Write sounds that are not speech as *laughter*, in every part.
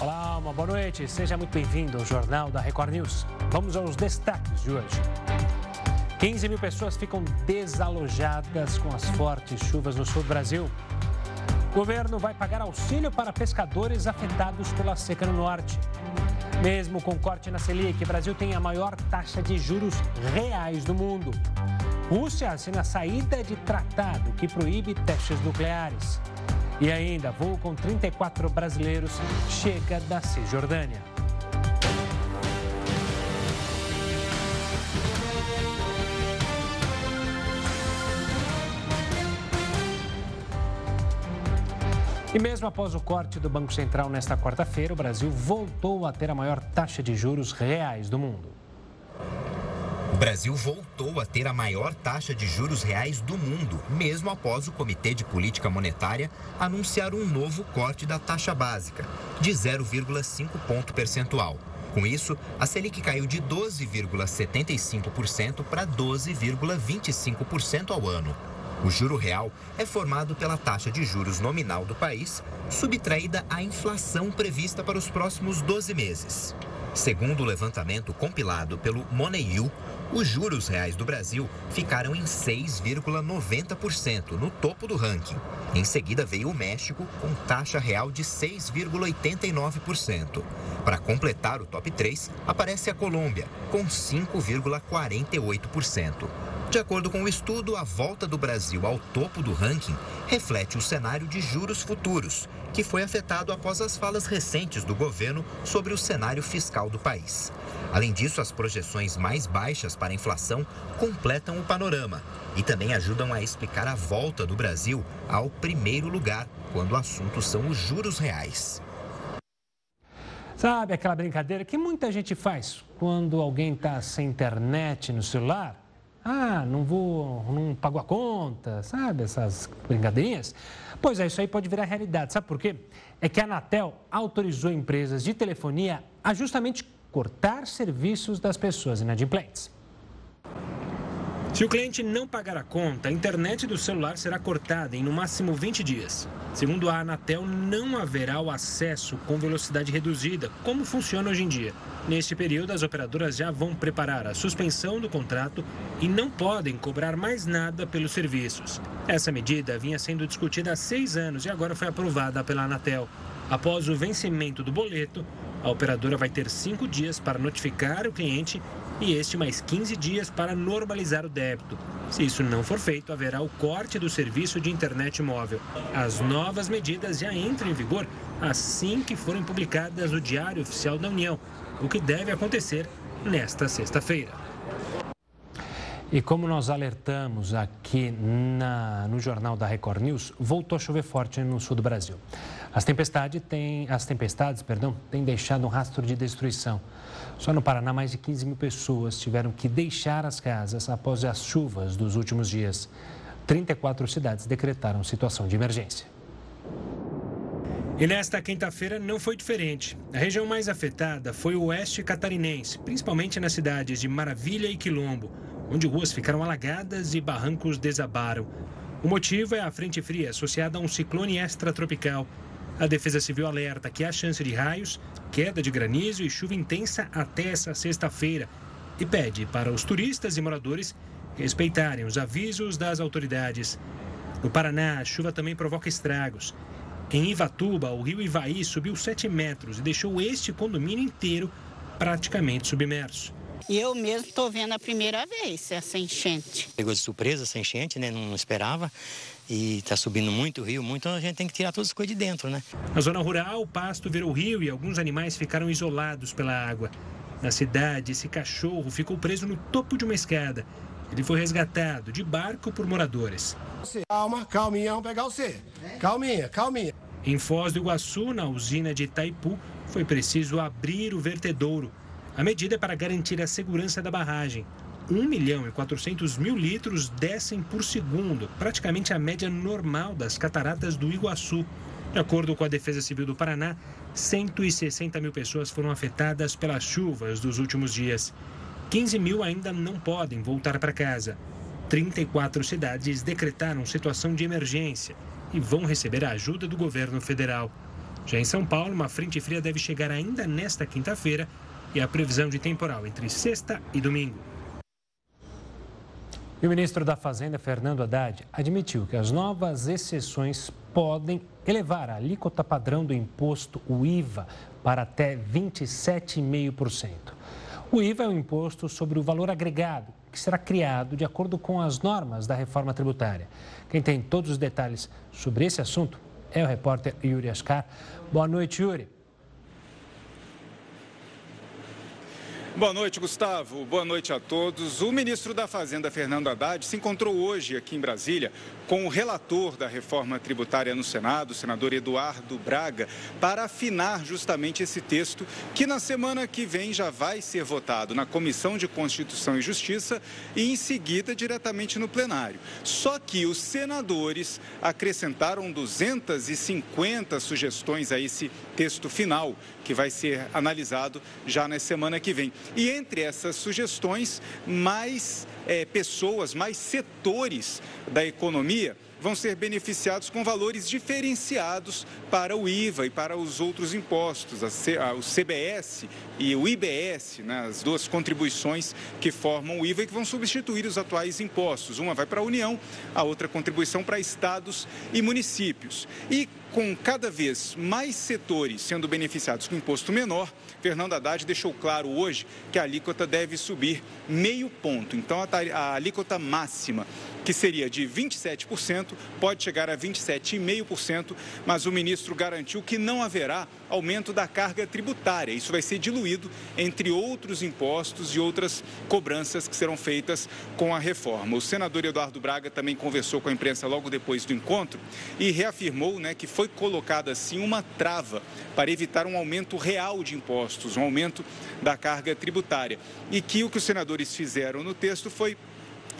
Olá, uma boa noite. Seja muito bem-vindo ao Jornal da Record News. Vamos aos destaques de hoje. 15 mil pessoas ficam desalojadas com as fortes chuvas no sul do Brasil. O governo vai pagar auxílio para pescadores afetados pela seca no norte. Mesmo com corte na Selic, o Brasil tem a maior taxa de juros reais do mundo. Rússia assina saída de tratado que proíbe testes nucleares. E ainda, voo com 34 brasileiros chega da Cisjordânia. E mesmo após o corte do Banco Central nesta quarta-feira, o Brasil voltou a ter a maior taxa de juros reais do mundo. O Brasil voltou a ter a maior taxa de juros reais do mundo, mesmo após o Comitê de Política Monetária anunciar um novo corte da taxa básica, de 0,5 ponto percentual. Com isso, a Selic caiu de 12,75% para 12,25% ao ano. O juro real é formado pela taxa de juros nominal do país, subtraída a inflação prevista para os próximos 12 meses. Segundo o levantamento compilado pelo MoneyU, os juros reais do Brasil ficaram em 6,90% no topo do ranking. Em seguida veio o México com taxa real de 6,89%. Para completar o top 3, aparece a Colômbia com 5,48%. De acordo com o estudo, a volta do Brasil ao topo do ranking reflete o cenário de juros futuros, que foi afetado após as falas recentes do governo sobre o cenário fiscal do país. Além disso, as projeções mais baixas para a inflação completam o panorama e também ajudam a explicar a volta do Brasil ao primeiro lugar quando o assunto são os juros reais. Sabe aquela brincadeira que muita gente faz quando alguém está sem internet no celular? Ah, não vou, não pago a conta, sabe? Essas brincadeirinhas. Pois é, isso aí pode virar realidade. Sabe por quê? É que a Anatel autorizou empresas de telefonia a justamente cortar serviços das pessoas inadimplentes. Se o cliente não pagar a conta, a internet do celular será cortada em no máximo 20 dias. Segundo a Anatel, não haverá o acesso com velocidade reduzida, como funciona hoje em dia. Neste período, as operadoras já vão preparar a suspensão do contrato e não podem cobrar mais nada pelos serviços. Essa medida vinha sendo discutida há seis anos e agora foi aprovada pela Anatel. Após o vencimento do boleto, a operadora vai ter cinco dias para notificar o cliente e este mais 15 dias para normalizar o débito. Se isso não for feito, haverá o corte do serviço de internet móvel. As novas medidas já entram em vigor assim que forem publicadas no Diário Oficial da União, o que deve acontecer nesta sexta-feira. E como nós alertamos aqui na, no jornal da Record News, voltou a chover forte no sul do Brasil. As tempestades têm, as tempestades, perdão, têm deixado um rastro de destruição. Só no Paraná, mais de 15 mil pessoas tiveram que deixar as casas após as chuvas dos últimos dias. 34 cidades decretaram situação de emergência. E nesta quinta-feira não foi diferente. A região mais afetada foi o oeste catarinense, principalmente nas cidades de Maravilha e Quilombo, onde ruas ficaram alagadas e barrancos desabaram. O motivo é a frente fria associada a um ciclone extratropical a Defesa Civil alerta que há chance de raios, queda de granizo e chuva intensa até essa sexta-feira e pede para os turistas e moradores respeitarem os avisos das autoridades. No Paraná, a chuva também provoca estragos. Em Ivatuba, o rio Ivaí subiu 7 metros e deixou este condomínio inteiro praticamente submerso. Eu mesmo estou vendo a primeira vez essa enchente. Pegou de surpresa essa enchente, né? Não esperava e está subindo muito o rio, muito, então a gente tem que tirar todas as coisas de dentro, né? Na zona rural, o pasto virou rio e alguns animais ficaram isolados pela água. Na cidade, esse cachorro ficou preso no topo de uma escada. Ele foi resgatado de barco por moradores. Calma, calminha, vamos pegar você. Calminha, calminha. Em Foz do Iguaçu, na usina de Itaipu, foi preciso abrir o vertedouro. A medida é para garantir a segurança da barragem. 1 milhão e 400 mil litros descem por segundo, praticamente a média normal das cataratas do Iguaçu. De acordo com a Defesa Civil do Paraná, 160 mil pessoas foram afetadas pelas chuvas dos últimos dias. 15 mil ainda não podem voltar para casa. 34 cidades decretaram situação de emergência e vão receber a ajuda do governo federal. Já em São Paulo, uma frente fria deve chegar ainda nesta quinta-feira e a previsão de temporal entre sexta e domingo. E o ministro da Fazenda, Fernando Haddad, admitiu que as novas exceções podem elevar a alíquota padrão do imposto, o IVA, para até 27,5%. O IVA é um imposto sobre o valor agregado, que será criado de acordo com as normas da reforma tributária. Quem tem todos os detalhes sobre esse assunto é o repórter Yuri Ascar. Boa noite, Yuri. Boa noite, Gustavo. Boa noite a todos. O ministro da Fazenda, Fernando Haddad, se encontrou hoje aqui em Brasília com o relator da reforma tributária no Senado, o senador Eduardo Braga, para afinar justamente esse texto que na semana que vem já vai ser votado na Comissão de Constituição e Justiça e em seguida diretamente no plenário. Só que os senadores acrescentaram 250 sugestões a esse texto final, que vai ser analisado já na semana que vem. E entre essas sugestões, mais é, pessoas, mais setores da economia vão ser beneficiados com valores diferenciados para o IVA e para os outros impostos, o CBS e o IBS, né, as duas contribuições que formam o IVA e que vão substituir os atuais impostos. Uma vai para a União, a outra contribuição para estados e municípios. E com cada vez mais setores sendo beneficiados com imposto menor, Fernando Haddad deixou claro hoje que a alíquota deve subir meio ponto. Então, a, alíquota máxima, que seria de 27%, pode chegar a 27,5%, mas o ministro garantiu que não haverá aumento da carga tributária. Isso vai ser diluído entre outros impostos e outras cobranças que serão feitas com a reforma. O senador Eduardo Braga também conversou com a imprensa logo depois do encontro e reafirmou né, que foi colocada assim uma trava para evitar um aumento real de impostos, um aumento da carga tributária. E que o que os senadores fizeram no texto foi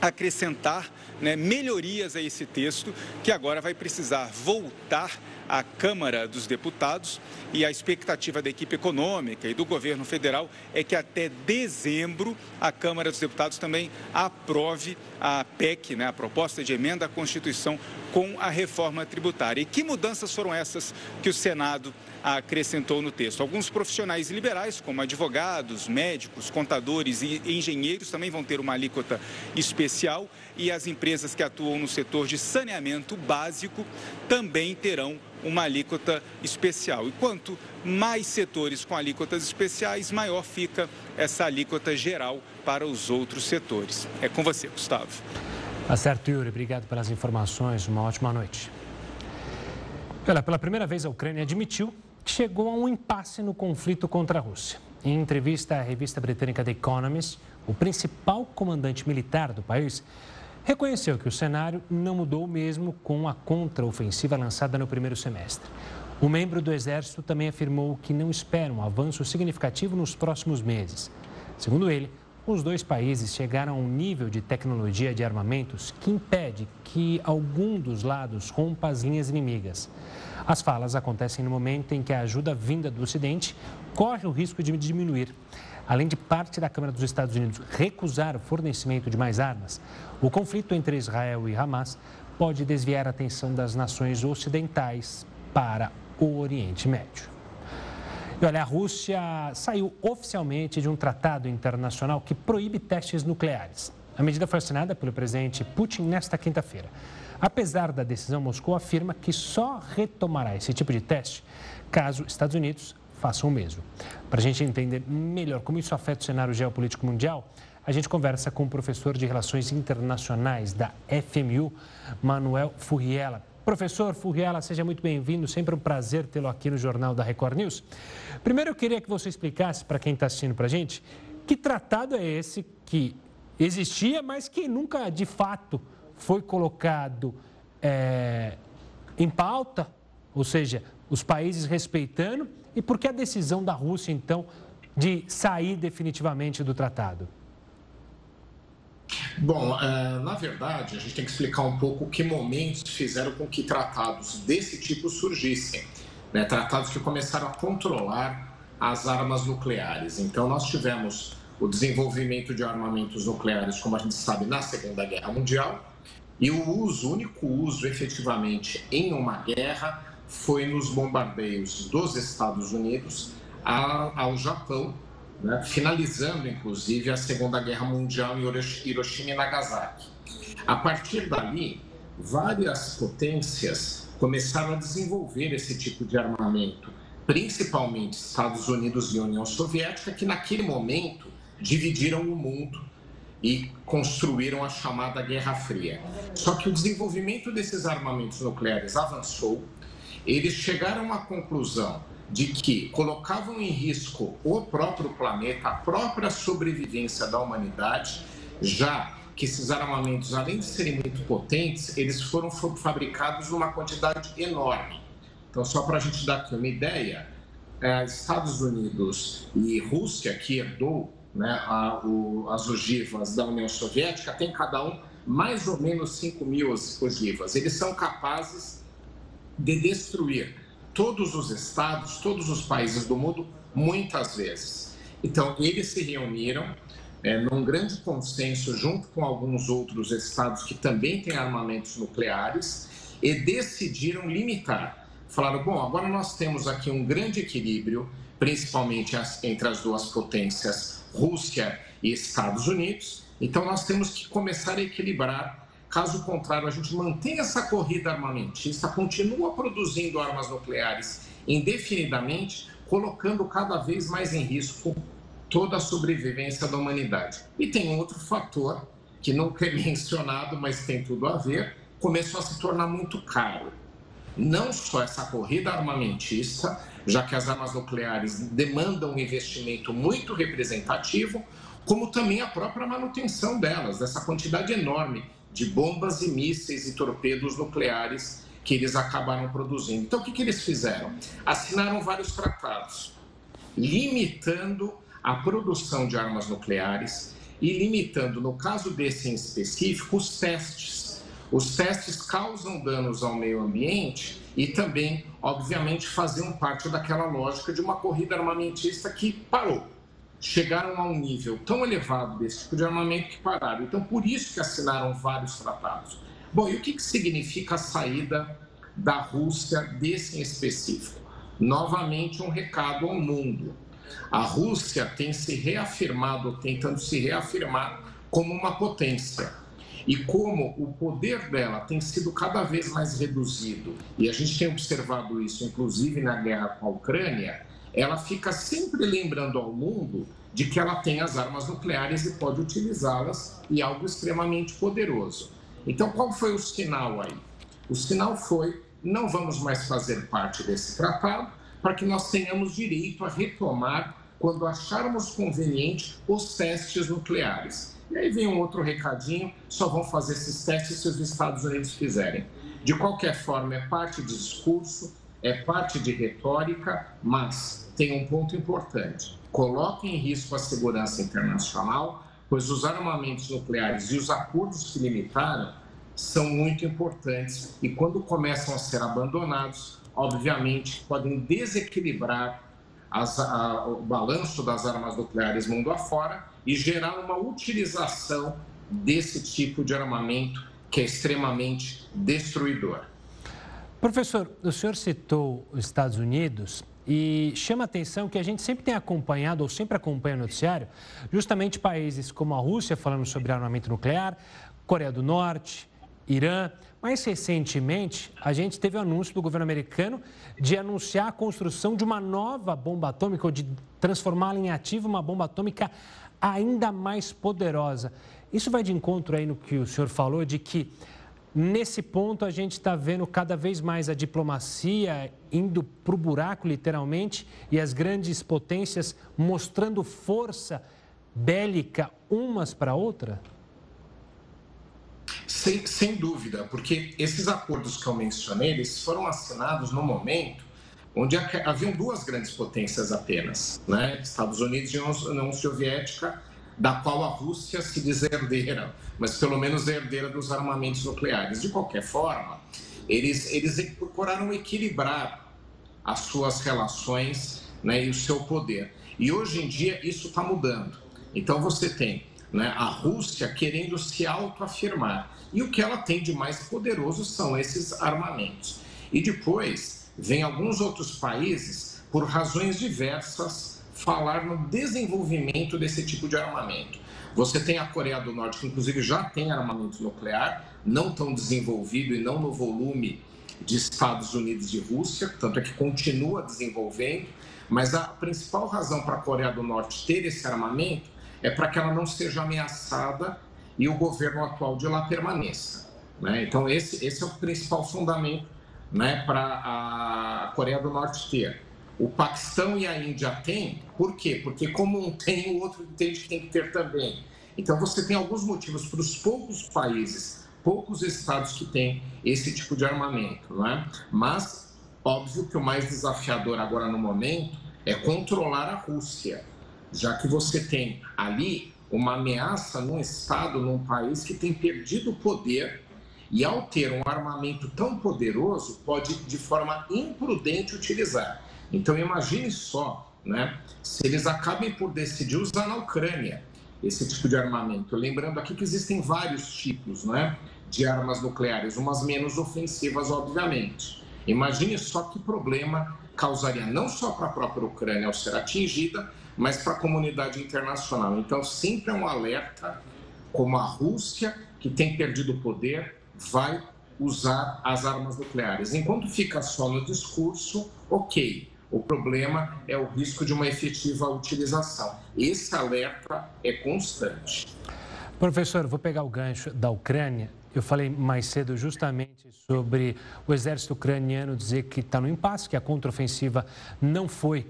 acrescentar né, melhorias a esse texto, que agora vai precisar voltar à Câmara dos Deputados e a expectativa da equipe econômica e do governo federal é que até dezembro a Câmara dos Deputados também aprove a PEC, né, a proposta de emenda à Constituição com a reforma tributária. E que mudanças foram essas que o Senado acrescentou no texto. Alguns profissionais liberais, como advogados, médicos, contadores e engenheiros, também vão ter uma alíquota especial e as empresas que atuam no setor de saneamento básico também terão uma alíquota especial. E quanto mais setores com alíquotas especiais, maior fica essa alíquota geral para os outros setores. É com você, Gustavo. Tá certo, Yuri. Obrigado pelas informações. Uma ótima noite. Olha, pela primeira vez a Ucrânia admitiu chegou a um impasse no conflito contra a Rússia. Em entrevista à revista britânica The Economist, o principal comandante militar do país reconheceu que o cenário não mudou mesmo com a contraofensiva lançada no primeiro semestre. O membro do Exército também afirmou que não espera um avanço significativo nos próximos meses. Segundo ele, os dois países chegaram a um nível de tecnologia de armamentos que impede que algum dos lados rompa as linhas inimigas. As falas acontecem no momento em que a ajuda vinda do Ocidente corre o risco de diminuir. Além de parte da Câmara dos Estados Unidos recusar o fornecimento de mais armas, o conflito entre Israel e Hamas pode desviar a atenção das nações ocidentais para o Oriente Médio. E olha, a Rússia saiu oficialmente de um tratado internacional que proíbe testes nucleares. A medida foi assinada pelo presidente Putin nesta quinta-feira. Apesar da decisão, Moscou afirma que só retomará esse tipo de teste caso Estados Unidos façam o mesmo. Para a gente entender melhor como isso afeta o cenário geopolítico mundial, a gente conversa com o professor de Relações Internacionais da FMU, Manuel Furriela. Professor Furriela, seja muito bem-vindo, sempre um prazer tê-lo aqui no Jornal da Record News. Primeiro, eu queria que você explicasse para quem está assistindo para a gente que tratado é esse que existia, mas que nunca de fato foi colocado é, em pauta, ou seja, os países respeitando, e por que a decisão da Rússia, então, de sair definitivamente do tratado? Bom, é, na verdade, a gente tem que explicar um pouco que momentos fizeram com que tratados desse tipo surgissem. Né? Tratados que começaram a controlar as armas nucleares. Então, nós tivemos o desenvolvimento de armamentos nucleares, como a gente sabe, na Segunda Guerra Mundial, e o uso, o único uso efetivamente em uma guerra foi nos bombardeios dos Estados Unidos ao Japão, né, finalizando inclusive a Segunda Guerra Mundial em Hiroshima e Nagasaki. A partir dali, várias potências começaram a desenvolver esse tipo de armamento, principalmente Estados Unidos e União Soviética, que naquele momento dividiram o mundo e construíram a chamada Guerra Fria. Só que o desenvolvimento desses armamentos nucleares avançou, eles chegaram à conclusão de que colocavam em risco o próprio planeta, a própria sobrevivência da humanidade, já que esses armamentos, além de serem muito potentes, eles foram fabricados numa quantidade enorme. Então, só para a gente dar aqui uma ideia, é, Estados Unidos e Rússia, que herdou né, a, o, as ogivas da União Soviética, tem cada um mais ou menos 5 mil ogivas. Eles são capazes de destruir todos os estados, todos os países do mundo, muitas vezes. Então, eles se reuniram é, num grande consenso, junto com alguns outros estados que também têm armamentos nucleares, e decidiram limitar. Falaram: bom, agora nós temos aqui um grande equilíbrio, principalmente as, entre as duas potências, Rússia e Estados Unidos, então nós temos que começar a equilibrar. Caso contrário, a gente mantém essa corrida armamentista, continua produzindo armas nucleares indefinidamente, colocando cada vez mais em risco toda a sobrevivência da humanidade. E tem outro fator que não é *laughs* mencionado, mas tem tudo a ver, começou a se tornar muito caro. Não só essa corrida armamentista, já que as armas nucleares demandam um investimento muito representativo, como também a própria manutenção delas, dessa quantidade enorme de bombas e mísseis e torpedos nucleares que eles acabaram produzindo. Então, o que, que eles fizeram? Assinaram vários tratados, limitando a produção de armas nucleares e limitando, no caso desse em específico, os testes. Os testes causam danos ao meio ambiente e também, obviamente, faziam parte daquela lógica de uma corrida armamentista que parou. Chegaram a um nível tão elevado desse tipo de armamento que pararam. Então, por isso que assinaram vários tratados. Bom, e o que, que significa a saída da Rússia desse em específico? Novamente, um recado ao mundo a Rússia tem se reafirmado, tentando se reafirmar como uma potência. E como o poder dela tem sido cada vez mais reduzido, e a gente tem observado isso, inclusive na guerra com a Ucrânia, ela fica sempre lembrando ao mundo de que ela tem as armas nucleares e pode utilizá-las e algo extremamente poderoso. Então, qual foi o sinal aí? O sinal foi: não vamos mais fazer parte desse tratado, para que nós tenhamos direito a retomar, quando acharmos conveniente, os testes nucleares. E aí vem um outro recadinho: só vão fazer esses testes se os Estados Unidos fizerem. De qualquer forma, é parte de discurso, é parte de retórica, mas tem um ponto importante: coloque em risco a segurança internacional, pois os armamentos nucleares e os acordos que limitaram são muito importantes e, quando começam a ser abandonados, obviamente, podem desequilibrar as, a, o balanço das armas nucleares mundo afora e gerar uma utilização desse tipo de armamento que é extremamente destruidor. Professor, o senhor citou os Estados Unidos e chama atenção que a gente sempre tem acompanhado, ou sempre acompanha o noticiário, justamente países como a Rússia falando sobre armamento nuclear, Coreia do Norte, Irã. Mais recentemente, a gente teve o anúncio do governo americano de anunciar a construção de uma nova bomba atômica, ou de transformá-la em ativa uma bomba atômica ainda mais poderosa. Isso vai de encontro aí no que o senhor falou, de que nesse ponto a gente está vendo cada vez mais a diplomacia indo para o buraco, literalmente, e as grandes potências mostrando força bélica umas para outras? Sem, sem dúvida, porque esses acordos que eu mencionei, eles foram assinados no momento onde haviam duas grandes potências apenas, né? Estados Unidos e União Soviética, da qual a Rússia se diz herdeira, mas pelo menos é herdeira dos armamentos nucleares. De qualquer forma, eles, eles procuraram equilibrar as suas relações né, e o seu poder. E hoje em dia isso está mudando. Então você tem né, a Rússia querendo se autoafirmar. E o que ela tem de mais poderoso são esses armamentos. E depois, vem alguns outros países, por razões diversas, falar no desenvolvimento desse tipo de armamento. Você tem a Coreia do Norte, que inclusive já tem armamento nuclear, não tão desenvolvido e não no volume de Estados Unidos e Rússia, tanto é que continua desenvolvendo, mas a principal razão para a Coreia do Norte ter esse armamento é para que ela não seja ameaçada e o governo atual de lá permaneça. Né? Então, esse, esse é o principal fundamento né, para a Coreia do Norte ter. O Paquistão e a Índia têm, por quê? Porque como um tem, o outro entende que tem que ter também. Então, você tem alguns motivos para os poucos países, poucos estados que têm esse tipo de armamento, não é? Mas, óbvio que o mais desafiador agora no momento é controlar a Rússia, já que você tem ali uma ameaça num estado, num país que tem perdido o poder e, ao ter um armamento tão poderoso, pode de forma imprudente utilizar. Então, imagine só, né, se eles acabem por decidir usar na Ucrânia esse tipo de armamento. Lembrando aqui que existem vários tipos né, de armas nucleares, umas menos ofensivas, obviamente. Imagine só que problema causaria não só para a própria Ucrânia ao ser atingida, mas para a comunidade internacional. Então, sempre é um alerta como a Rússia, que tem perdido o poder, vai usar as armas nucleares. Enquanto fica só no discurso, ok. O problema é o risco de uma efetiva utilização. Esse alerta é constante. Professor, vou pegar o gancho da Ucrânia. Eu falei mais cedo justamente sobre o exército ucraniano dizer que está no impasse, que a contraofensiva não foi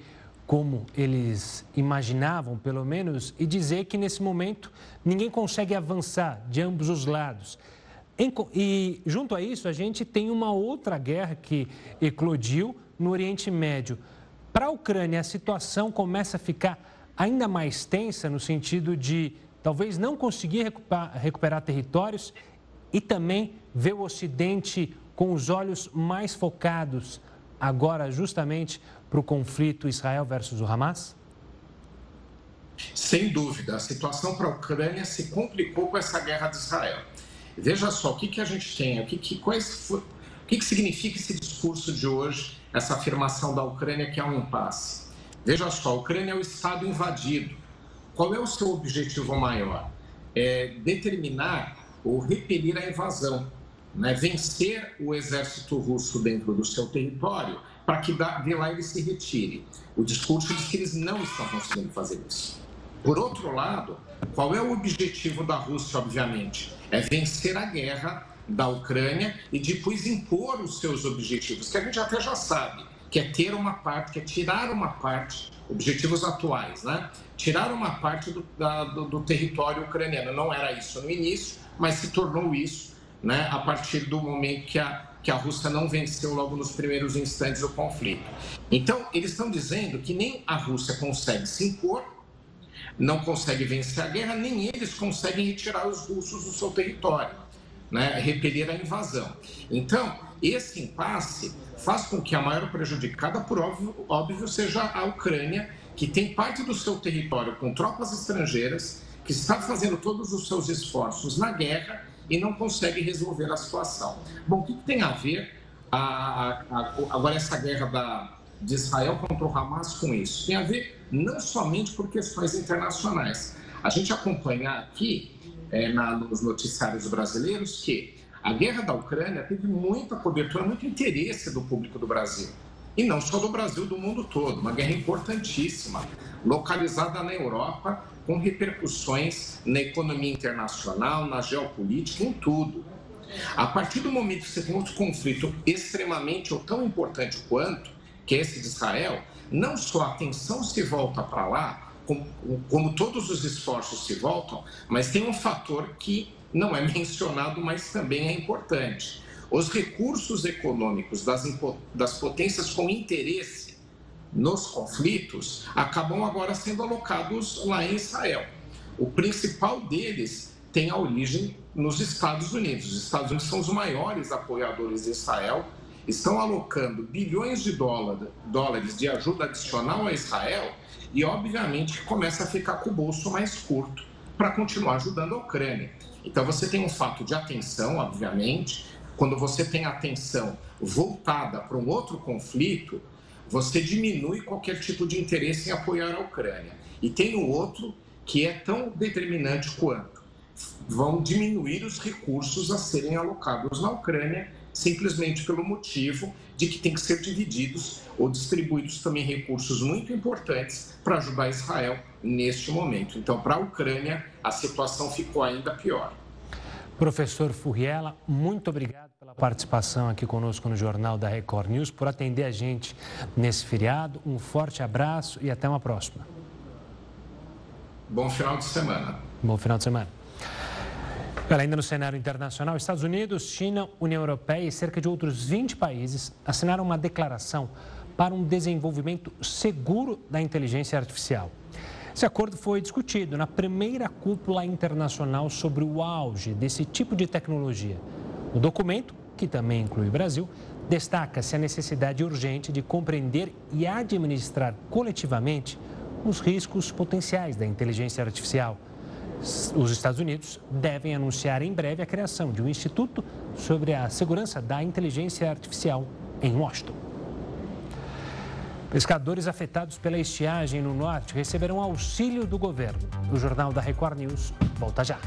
como eles imaginavam, pelo menos, e dizer que nesse momento ninguém consegue avançar de ambos os lados. E junto a isso, a gente tem uma outra guerra que eclodiu no Oriente Médio. Para a Ucrânia, a situação começa a ficar ainda mais tensa no sentido de talvez não conseguir recuperar, recuperar territórios e também ver o Ocidente com os olhos mais focados agora justamente para o conflito Israel versus o Hamas? Sem dúvida, a situação para a Ucrânia se complicou com essa guerra de Israel. Veja só, o que, que a gente tem, o que, que, quais, o que, que significa esse discurso de hoje, essa afirmação da Ucrânia que é um impasse? Veja só, a Ucrânia é o Estado invadido. Qual é o seu objetivo maior? É determinar ou repelir a invasão, né? vencer o exército russo dentro do seu território para que de lá ele se retire. O discurso diz que eles não estão conseguindo fazer isso. Por outro lado, qual é o objetivo da Rússia, obviamente? É vencer a guerra da Ucrânia e depois impor os seus objetivos, que a gente até já sabe, que é ter uma parte, que é tirar uma parte, objetivos atuais, né? Tirar uma parte do, da, do, do território ucraniano. Não era isso no início, mas se tornou isso, né? A partir do momento que a que a Rússia não venceu logo nos primeiros instantes do conflito. Então, eles estão dizendo que nem a Rússia consegue se impor, não consegue vencer a guerra, nem eles conseguem retirar os russos do seu território, né? repelir a invasão. Então, esse impasse faz com que a maior prejudicada, por óbvio, óbvio seja a Ucrânia, que tem parte do seu território com tropas estrangeiras, que está fazendo todos os seus esforços na guerra e não consegue resolver a situação. Bom, o que, tem a ver a, a, agora essa guerra da, de Israel contra o Hamas com isso? Tem a ver não somente por questões internacionais. A gente acompanha aqui é, na, nos noticiários brasileiros que a guerra da Ucrânia teve muita cobertura, muito interesse do público do Brasil. E não só do Brasil, do mundo todo. Uma guerra importantíssima, localizada na Europa com repercussões na economia internacional, na geopolítica, em tudo. A partir do momento que você tem outro conflito extremamente ou tão importante quanto, que é esse de Israel, não só a atenção se volta para lá, como, como todos os esforços se voltam, mas tem um fator que não é *laughs* mencionado, mas também é importante. Os recursos econômicos das, das potências com interesse nos conflitos acabam agora sendo alocados lá em Israel. O principal deles tem a origem nos Estados Unidos. Os Estados Unidos são os maiores apoiadores de Israel, estão alocando bilhões de dólares de ajuda adicional a Israel e, obviamente, começa a ficar com o bolso mais curto para continuar ajudando a Ucrânia. Então, você tem um fato de atenção, obviamente, quando você tem atenção voltada para um outro conflito, você diminui qualquer tipo de interesse em apoiar a Ucrânia. E tem o outro que é tão determinante quanto vão diminuir os recursos a serem alocados na Ucrânia, simplesmente pelo motivo de que tem que ser divididos ou distribuídos também recursos muito importantes para ajudar Israel neste momento. Então, para a Ucrânia, a situação ficou ainda pior. Professor Furriela, muito obrigado pela participação aqui conosco no Jornal da Record News, por atender a gente nesse feriado. Um forte abraço e até uma próxima. Bom final de semana. Bom final de semana. Ainda no cenário internacional, Estados Unidos, China, União Europeia e cerca de outros 20 países assinaram uma declaração para um desenvolvimento seguro da inteligência artificial. Esse acordo foi discutido na primeira cúpula internacional sobre o auge desse tipo de tecnologia. O documento, que também inclui o Brasil, destaca-se a necessidade urgente de compreender e administrar coletivamente os riscos potenciais da inteligência artificial. Os Estados Unidos devem anunciar em breve a criação de um instituto sobre a segurança da inteligência artificial em Washington. Pescadores afetados pela estiagem no norte receberão auxílio do governo. O Jornal da Record News volta já.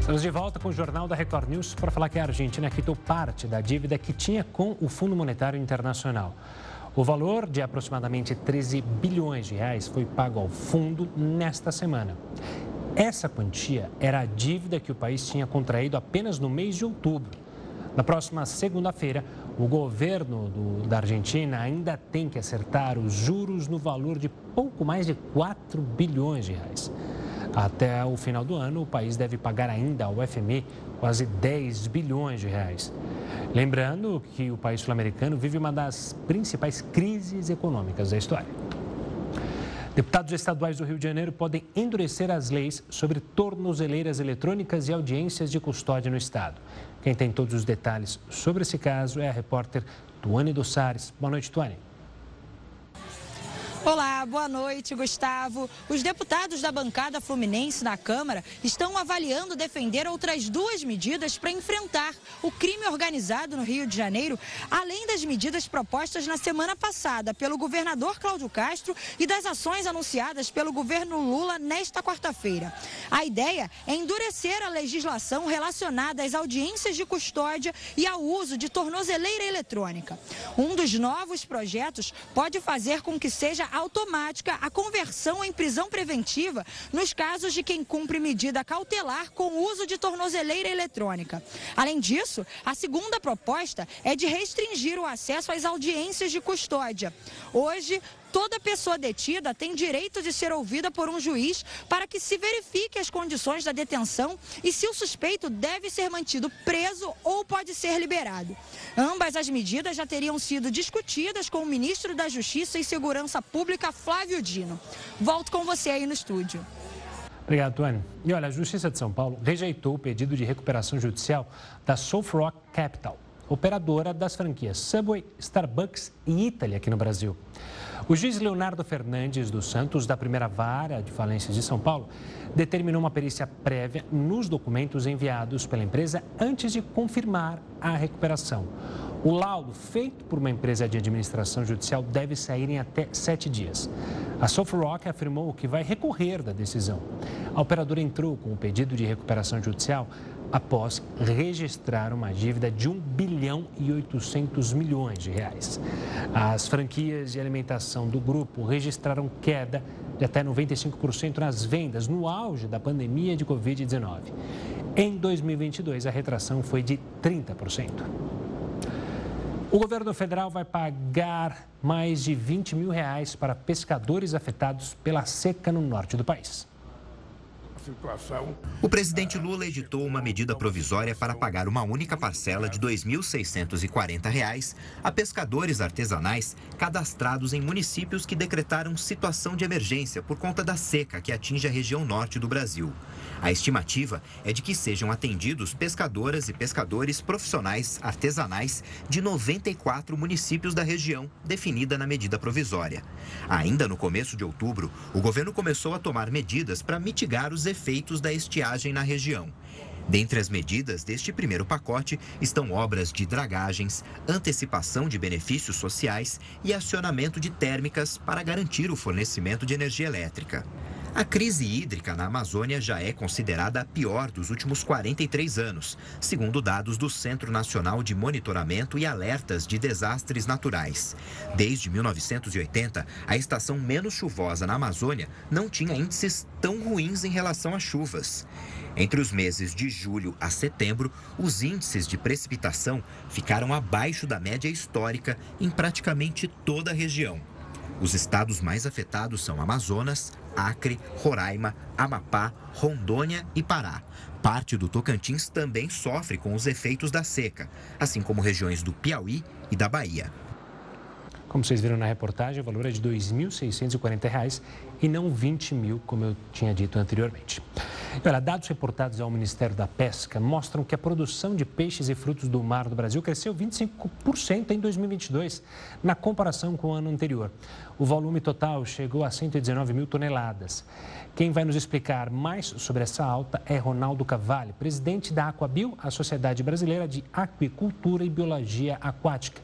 Estamos de volta com o Jornal da Record News para falar que a Argentina quitou parte da dívida que tinha com o Fundo Monetário Internacional. O valor de aproximadamente 13 bilhões de reais foi pago ao fundo nesta semana. Essa quantia era a dívida que o país tinha contraído apenas no mês de outubro. Na próxima segunda-feira, o governo do, da Argentina ainda tem que acertar os juros no valor de pouco mais de 4 bilhões de reais. Até o final do ano, o país deve pagar ainda ao FMI quase 10 bilhões de reais. Lembrando que o país sul-americano vive uma das principais crises econômicas da história. Deputados estaduais do Rio de Janeiro podem endurecer as leis sobre tornozeleiras eletrônicas e audiências de custódia no estado. Quem tem todos os detalhes sobre esse caso é a repórter Tuane Dossares. Boa noite, Tuane. Olá, boa noite, Gustavo. Os deputados da bancada fluminense na Câmara estão avaliando defender outras duas medidas para enfrentar o crime organizado no Rio de Janeiro, além das medidas propostas na semana passada pelo governador Cláudio Castro e das ações anunciadas pelo governo Lula nesta quarta-feira. A ideia é endurecer a legislação relacionada às audiências de custódia e ao uso de tornozeleira eletrônica. Um dos novos projetos pode fazer com que seja automática a conversão em prisão preventiva nos casos de quem cumpre medida cautelar com uso de tornozeleira eletrônica. Além disso, a segunda proposta é de restringir o acesso às audiências de custódia. Hoje, toda pessoa detida tem direito de ser ouvida por um juiz para que se verifique as condições da detenção e se o suspeito deve ser mantido preso ou pode ser liberado. Ambas as medidas já teriam sido discutidas com o ministro da Justiça e Segurança Pública, Flávio Dino. Volto com você aí no estúdio. Obrigado, Tuane. E olha, a Justiça de São Paulo rejeitou o pedido de recuperação judicial da South Capital, operadora das franquias Subway, Starbucks e Italy aqui no Brasil. O juiz Leonardo Fernandes dos Santos, da primeira vara de falências de São Paulo, determinou uma perícia prévia nos documentos enviados pela empresa antes de confirmar a recuperação. O laudo feito por uma empresa de administração judicial deve sair em até sete dias. A Rock afirmou que vai recorrer da decisão. A operadora entrou com o pedido de recuperação judicial após registrar uma dívida de 1 bilhão e 800 milhões de reais. As franquias de alimentação do grupo registraram queda de até 95% nas vendas no auge da pandemia de Covid-19. Em 2022, a retração foi de 30%. O governo federal vai pagar mais de 20 mil reais para pescadores afetados pela seca no norte do país situação. O presidente Lula editou uma medida provisória para pagar uma única parcela de R$ 2.640 a pescadores artesanais cadastrados em municípios que decretaram situação de emergência por conta da seca que atinge a região norte do Brasil. A estimativa é de que sejam atendidos pescadoras e pescadores profissionais artesanais de 94 municípios da região, definida na medida provisória. Ainda no começo de outubro, o governo começou a tomar medidas para mitigar os efeitos da estiagem na região. Dentre as medidas deste primeiro pacote estão obras de dragagens, antecipação de benefícios sociais e acionamento de térmicas para garantir o fornecimento de energia elétrica. A crise hídrica na Amazônia já é considerada a pior dos últimos 43 anos, segundo dados do Centro Nacional de Monitoramento e Alertas de Desastres Naturais. Desde 1980, a estação menos chuvosa na Amazônia não tinha índices tão ruins em relação às chuvas. Entre os meses de julho a setembro, os índices de precipitação ficaram abaixo da média histórica em praticamente toda a região. Os estados mais afetados são Amazonas, Acre, Roraima, Amapá, Rondônia e Pará. Parte do Tocantins também sofre com os efeitos da seca, assim como regiões do Piauí e da Bahia. Como vocês viram na reportagem, o valor é de R$ 2.640 e não 20 mil, como eu tinha dito anteriormente. Olha, dados reportados ao Ministério da Pesca mostram que a produção de peixes e frutos do mar do Brasil cresceu 25% em 2022, na comparação com o ano anterior. O volume total chegou a 119 mil toneladas. Quem vai nos explicar mais sobre essa alta é Ronaldo Cavalli, presidente da Aquabil, a Sociedade Brasileira de Aquicultura e Biologia Aquática.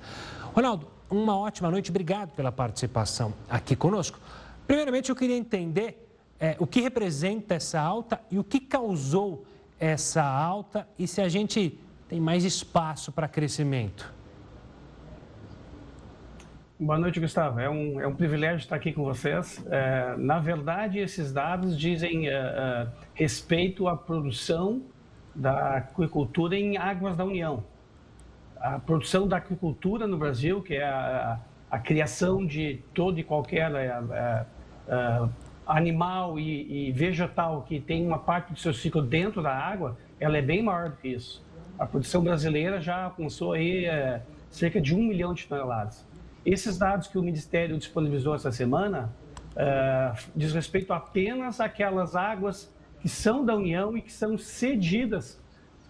Ronaldo, uma ótima noite. Obrigado pela participação aqui conosco. Primeiramente, eu queria entender é, o que representa essa alta e o que causou essa alta e se a gente tem mais espaço para crescimento. Boa noite, Gustavo. É um, é um privilégio estar aqui com vocês. É, na verdade, esses dados dizem é, é, respeito à produção da aquicultura em águas da União a produção da agricultura no Brasil, que é a, a, criação de todo e qualquer é, animal e, e, vegetal que tem uma parte do seu ciclo dentro da água, ela é bem maior do que isso. A produção brasileira já alcançou aí é, cerca de um milhão de toneladas. Esses dados que o Ministério disponibilizou essa semana é, diz respeito apenas àquelas águas que são da União e que são cedidas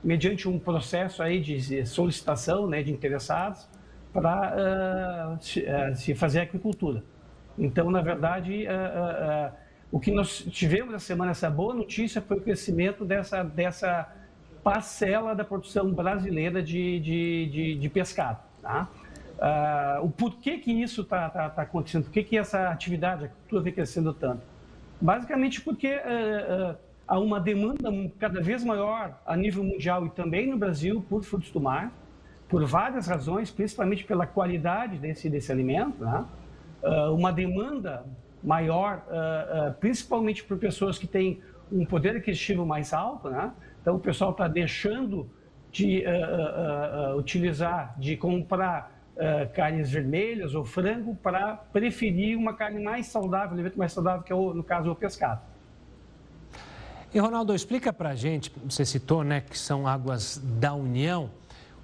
mediante um processo aí de solicitação né, de interessados para uh, uh, se, fazer agricultura. Então, na verdade, uh, o que nós tivemos essa semana, essa boa notícia, foi o crescimento dessa, dessa parcela da produção brasileira de, de, de, de pescado. Tá? o porquê que isso está tá, tá acontecendo? Por que, que essa atividade, a agricultura vem crescendo tanto? Basicamente porque há uma demanda cada vez maior a nível mundial e também no Brasil por frutos do mar, por várias razões, principalmente pela qualidade desse, desse alimento, né? Uh, uma demanda maior, uh, principalmente por pessoas que têm um poder aquisitivo mais alto, né? Então o pessoal está deixando de utilizar, de comprar carnes vermelhas ou frango para preferir uma carne mais saudável, um alimento mais saudável que é o, no caso o pescado. E Ronaldo, explica para a gente, você citou, né, que são águas da União.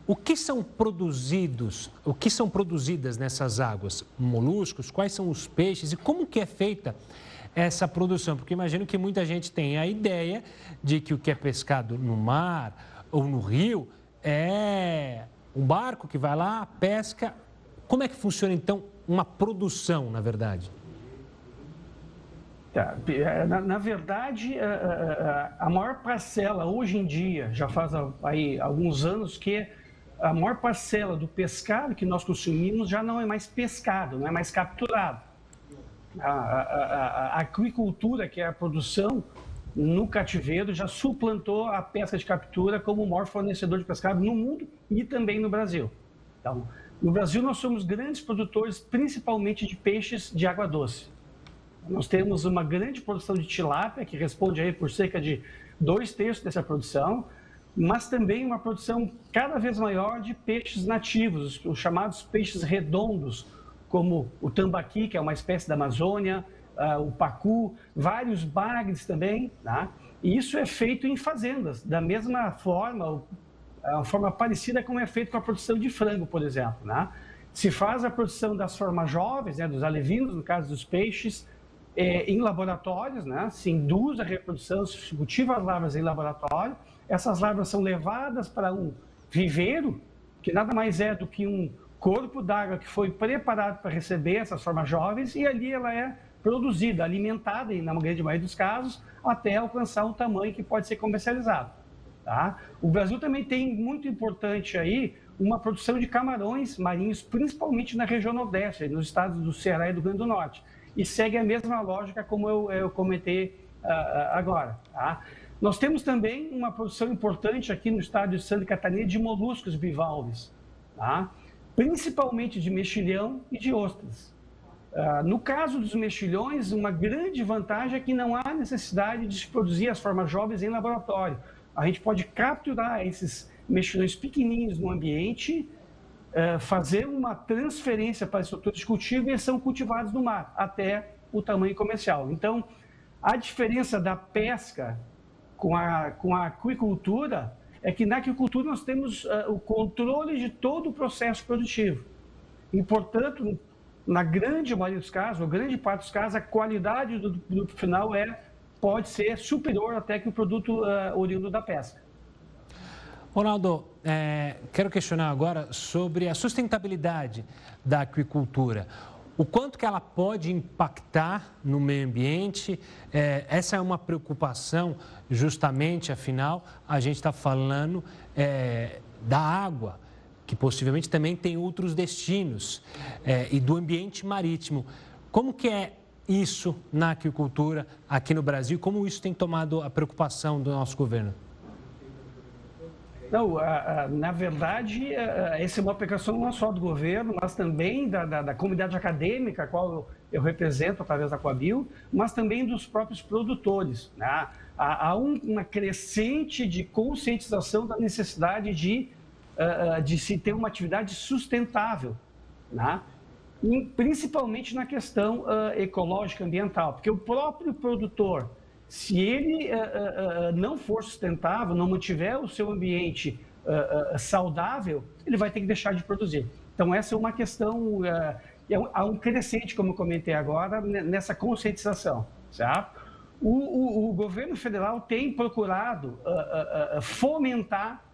O que são produzidos, o que são produzidas nessas águas? Moluscos, quais são os peixes e como que é feita essa produção? Porque imagino que muita gente tem a ideia de que o que é pescado no mar ou no rio é um barco que vai lá, pesca. Como é que funciona então uma produção, na verdade? Tá. É, na, na, verdade, a, é, a, é, a, maior parcela hoje em dia, já faz aí alguns anos que a maior parcela do pescado que nós consumimos já não é mais pescado, não é mais capturado. A, a agricultura, que é a produção no cativeiro, já suplantou a pesca de captura como o maior fornecedor de pescado no mundo e também no Brasil. Então, no Brasil, nós somos grandes produtores, principalmente de peixes de água doce. Nós temos uma grande produção de tilápia, que responde aí por cerca de dois terços dessa produção, mas também uma produção cada vez maior de peixes nativos, os chamados peixes redondos, como o tambaqui, que é uma espécie da Amazônia, uh, o pacu, vários bagres também, tá? e isso é feito em fazendas, da mesma forma, uma forma parecida como é feito com a produção de frango, por exemplo. Né? Se faz a produção das formas jovens, né, dos alevinos, no caso dos peixes, é, em laboratórios, né? se induz a reprodução, se cultiva as larvas em laboratório. Essas larvas são levadas para um viveiro, que nada mais é do que um corpo d'água que foi preparado para receber essas formas jovens, e ali ela é produzida, alimentada, e na grande maioria dos casos, até alcançar um tamanho que pode ser comercializado. Tá? O Brasil também tem muito importante aí uma produção de camarões marinhos, principalmente na região nordeste, nos estados do Ceará e do Rio Grande do Norte. E segue a mesma lógica como eu, eu comentei uh, agora. Tá? Nós temos também uma produção importante aqui no estado de Santa Catarina de moluscos bivalves, tá? principalmente de mexilhão e de ostras. Uh, no caso dos mexilhões, uma grande vantagem é que não há necessidade de se produzir as formas jovens em laboratório. A gente pode capturar esses mexilhões pequenininhos no ambiente, uh, fazer uma transferência para a estrutura de cultivo e eles são cultivados no mar, até o tamanho comercial. Então, a diferença da pesca com a, com a aquicultura é que na aquicultura nós temos uh, o controle de todo o processo produtivo. E, portanto, na grande maioria dos casos, ou grande parte dos casos, a qualidade do produto final é, pode ser superior até que o produto uh, oriundo da pesca. Ronaldo, é, quero questionar agora sobre a sustentabilidade da aquicultura. O quanto que ela pode impactar no meio ambiente? É, essa é uma preocupação, justamente, afinal, a gente está falando é, da água, que possivelmente também tem outros destinos, é, e do ambiente marítimo. Como que é isso na aquicultura aqui no Brasil? Como isso tem tomado a preocupação do nosso governo? Não, na verdade, essa é uma aplicação não só do governo, mas também da, da, da comunidade acadêmica, a qual eu, eu, represento através da Coabil, mas também dos próprios produtores. Né? Há, há uma crescente de conscientização da necessidade de, de se ter uma atividade sustentável, né? e principalmente na questão ecológica ambiental, porque o próprio produtor se ele uh, uh, não for sustentável, não mantiver o seu ambiente uh, saudável, ele vai ter que deixar de produzir. Então, essa é uma questão, é há um crescente, como eu comentei agora, nessa conscientização. O, o, o governo federal tem procurado fomentar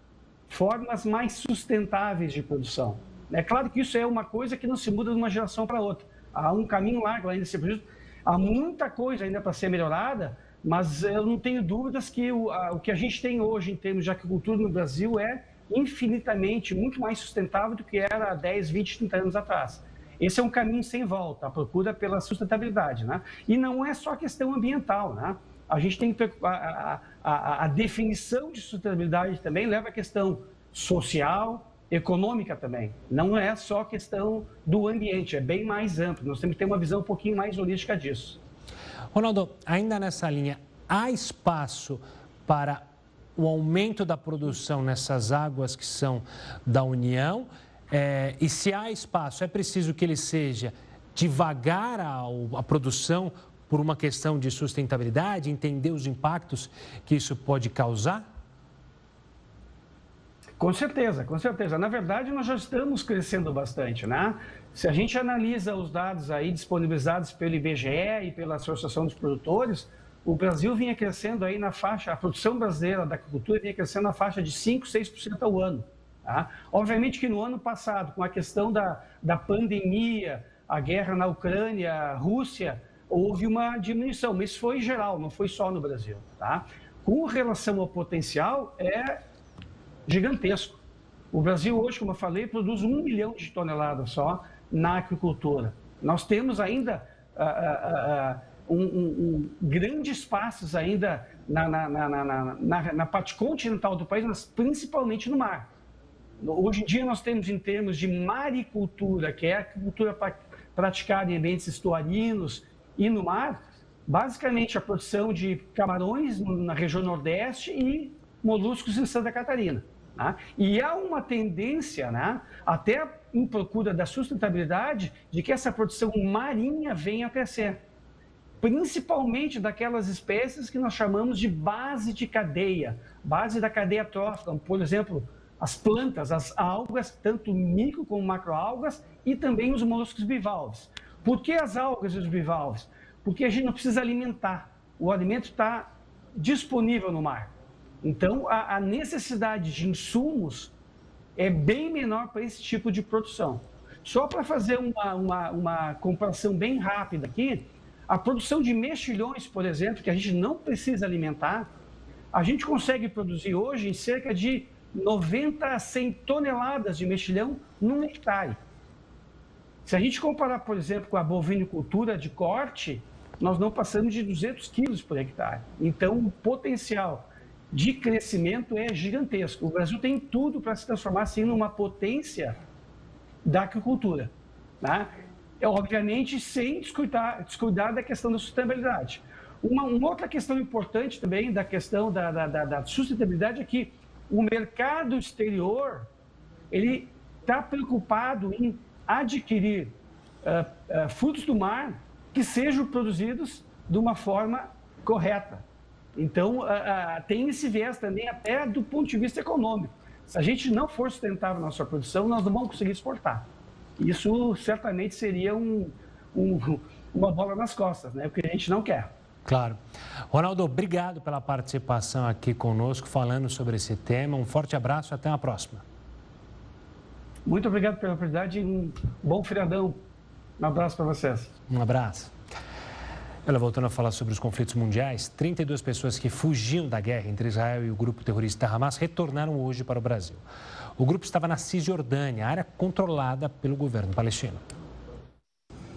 formas mais sustentáveis de produção. É claro que isso é uma coisa que não se muda de uma geração para outra. Há um caminho largo ainda a ser produzido, há muita coisa ainda para ser melhorada, mas eu não tenho dúvidas que o, a, o que a gente tem hoje em termos de agricultura no Brasil é infinitamente muito mais sustentável do que era há 10, 20, 30 anos atrás. Esse é um caminho sem volta, a procura pela sustentabilidade. Né? E não é só questão ambiental. Né? A gente tem que. A, a, a definição de sustentabilidade também leva à questão social, econômica também. Não é só questão do ambiente, é bem mais amplo. Nós temos que ter uma visão um pouquinho mais holística disso. Ronaldo, ainda nessa linha, há espaço para o aumento da produção nessas águas que são da União? É, e se há espaço, é preciso que ele seja devagar a, a produção por uma questão de sustentabilidade, entender os impactos que isso pode causar? Com certeza, com certeza. Na verdade, nós já estamos crescendo bastante, né? Se a gente analisa os dados aí disponibilizados pelo IBGE e pela Associação dos Produtores, o Brasil vinha crescendo aí na faixa, a produção brasileira da agricultura vinha crescendo na faixa de 5, 6% ao ano. Tá? Obviamente que no ano passado, com a questão da, da pandemia, a guerra na Ucrânia, a Rússia, houve uma diminuição, mas foi geral, não foi só no Brasil. Tá? Com relação ao potencial, é gigantesco. O Brasil hoje, como eu falei, produz um milhão de toneladas só na agricultura. Nós temos ainda uh, uh, uh, um, um, um, grandes passos ainda na, na, na, na, na parte continental do país, mas principalmente no mar. Hoje em dia nós temos em termos de maricultura, que é a agricultura praticada em ambientes estuarinos e no mar, basicamente a produção de camarões na região nordeste e moluscos em Santa Catarina. Né? E há uma tendência, né, até em procura da sustentabilidade, de que essa produção marinha venha a crescer. Principalmente daquelas espécies que nós chamamos de base de cadeia, base da cadeia trófica, por exemplo, as plantas, as algas, tanto micro como macroalgas, e também os moluscos bivalves. Por que as algas e os bivalves? porque a gente não precisa alimentar. O alimento está disponível no mar. Então, a, a necessidade de insumos é bem menor para esse tipo de produção. Só para fazer uma, uma, uma comparação bem rápida aqui, a produção de mexilhões, por exemplo, que a gente não precisa alimentar, a gente consegue produzir hoje em cerca de 90 a 100 toneladas de mexilhão num hectare. Se a gente comparar, por exemplo, com a bovinicultura de corte, nós não passamos de 200 quilos por hectare. Então, o potencial de crescimento é gigantesco. O Brasil tem tudo para se transformar assim numa potência da agricultura. Né? É, obviamente, sem descuidar, descuidar da questão da sustentabilidade. Uma, uma, outra questão importante também da questão da, da, da, da sustentabilidade é que o mercado exterior ele está preocupado em adquirir uh, uh, frutos do mar que sejam produzidos de uma forma correta. Então, tem esse viés também até do ponto de vista econômico. Se a gente não for sustentável na nossa produção, nós não vamos conseguir exportar. Isso certamente seria um, um, *laughs* uma bola nas costas, né? porque a gente não quer. Claro. Ronaldo, obrigado pela participação aqui conosco, falando sobre esse tema. Um forte abraço e até a próxima. Muito obrigado pela oportunidade e um bom feriadão. Um abraço para vocês. Um abraço. Ela voltando a falar sobre os conflitos mundiais, 32 pessoas que fugiam da guerra entre Israel e o grupo terrorista Hamas retornaram hoje para o Brasil. O grupo estava na Cisjordânia, área controlada pelo governo palestino.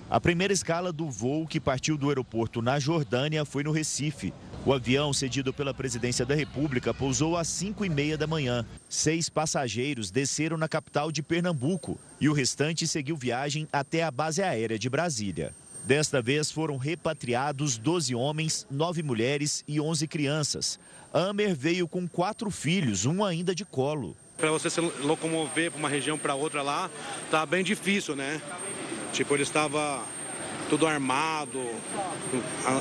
A primeira escala do voo que partiu do aeroporto na Jordânia foi no Recife. O avião, cedido pela presidência da República, pousou às 5 e meia da manhã. Seis passageiros desceram na capital de Pernambuco e o restante seguiu viagem até a base aérea de Brasília. Desta vez foram repatriados 12 homens, 9 mulheres e 11 crianças. Amer veio com quatro filhos, um ainda de colo. Para você se locomover para uma região para outra lá, tá bem difícil, né? Tipo, ele estava tudo armado,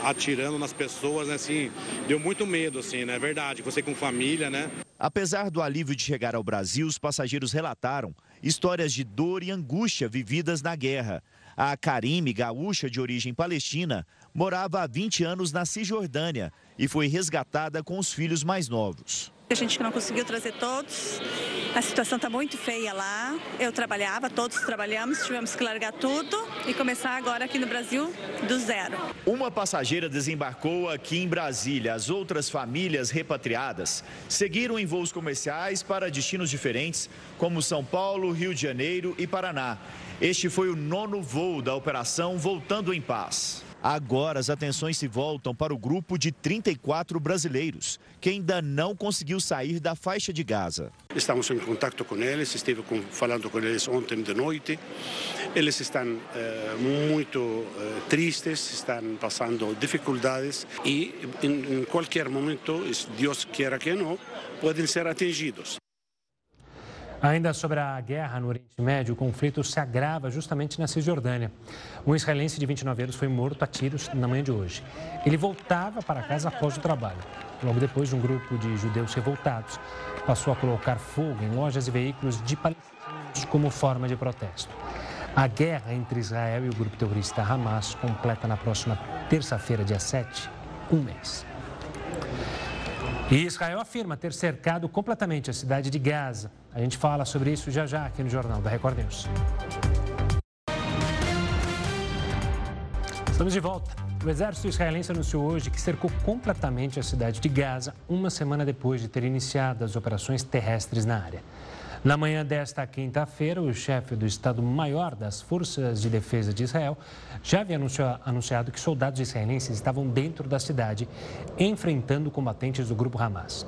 atirando nas pessoas, né? Assim, deu muito medo, assim, né? É verdade, você com família, né? Apesar do alívio de chegar ao Brasil, os passageiros relataram histórias de dor e angústia vividas na guerra. A Karime, gaúcha de origem palestina, morava há 20 anos na Cisjordânia e foi resgatada com os filhos mais novos. A gente não conseguiu trazer todos. A situação está muito feia lá. Eu trabalhava, todos trabalhamos, tivemos que largar tudo e começar agora aqui no Brasil do zero. Uma passageira desembarcou aqui em Brasília. As outras famílias repatriadas seguiram em voos comerciais para destinos diferentes, como São Paulo, Rio de Janeiro e Paraná. Este foi o nono voo da operação Voltando em Paz. Agora as atenções se voltam para o grupo de 34 brasileiros que ainda não conseguiu sair da faixa de Gaza. Estamos em contato com eles, estive falando com eles ontem de noite. Eles estão eh, muito eh, tristes, estão passando dificuldades e em, em qualquer momento, Deus queira que não, podem ser atingidos. Ainda sobre a guerra no Oriente Médio, o conflito se agrava justamente na Cisjordânia. Um israelense de 29 anos foi morto a tiros na manhã de hoje. Ele voltava para casa após o trabalho. Logo depois, um grupo de judeus revoltados passou a colocar fogo em lojas e veículos de palestinos como forma de protesto. A guerra entre Israel e o grupo terrorista Hamas completa na próxima terça-feira, dia 7, um mês. E Israel afirma ter cercado completamente a cidade de Gaza. A gente fala sobre isso já já aqui no Jornal da Record News. Estamos de volta. O exército israelense anunciou hoje que cercou completamente a cidade de Gaza uma semana depois de ter iniciado as operações terrestres na área. Na manhã desta quinta-feira, o chefe do Estado-Maior das Forças de Defesa de Israel já havia anunciado que soldados israelenses estavam dentro da cidade, enfrentando combatentes do grupo Hamas.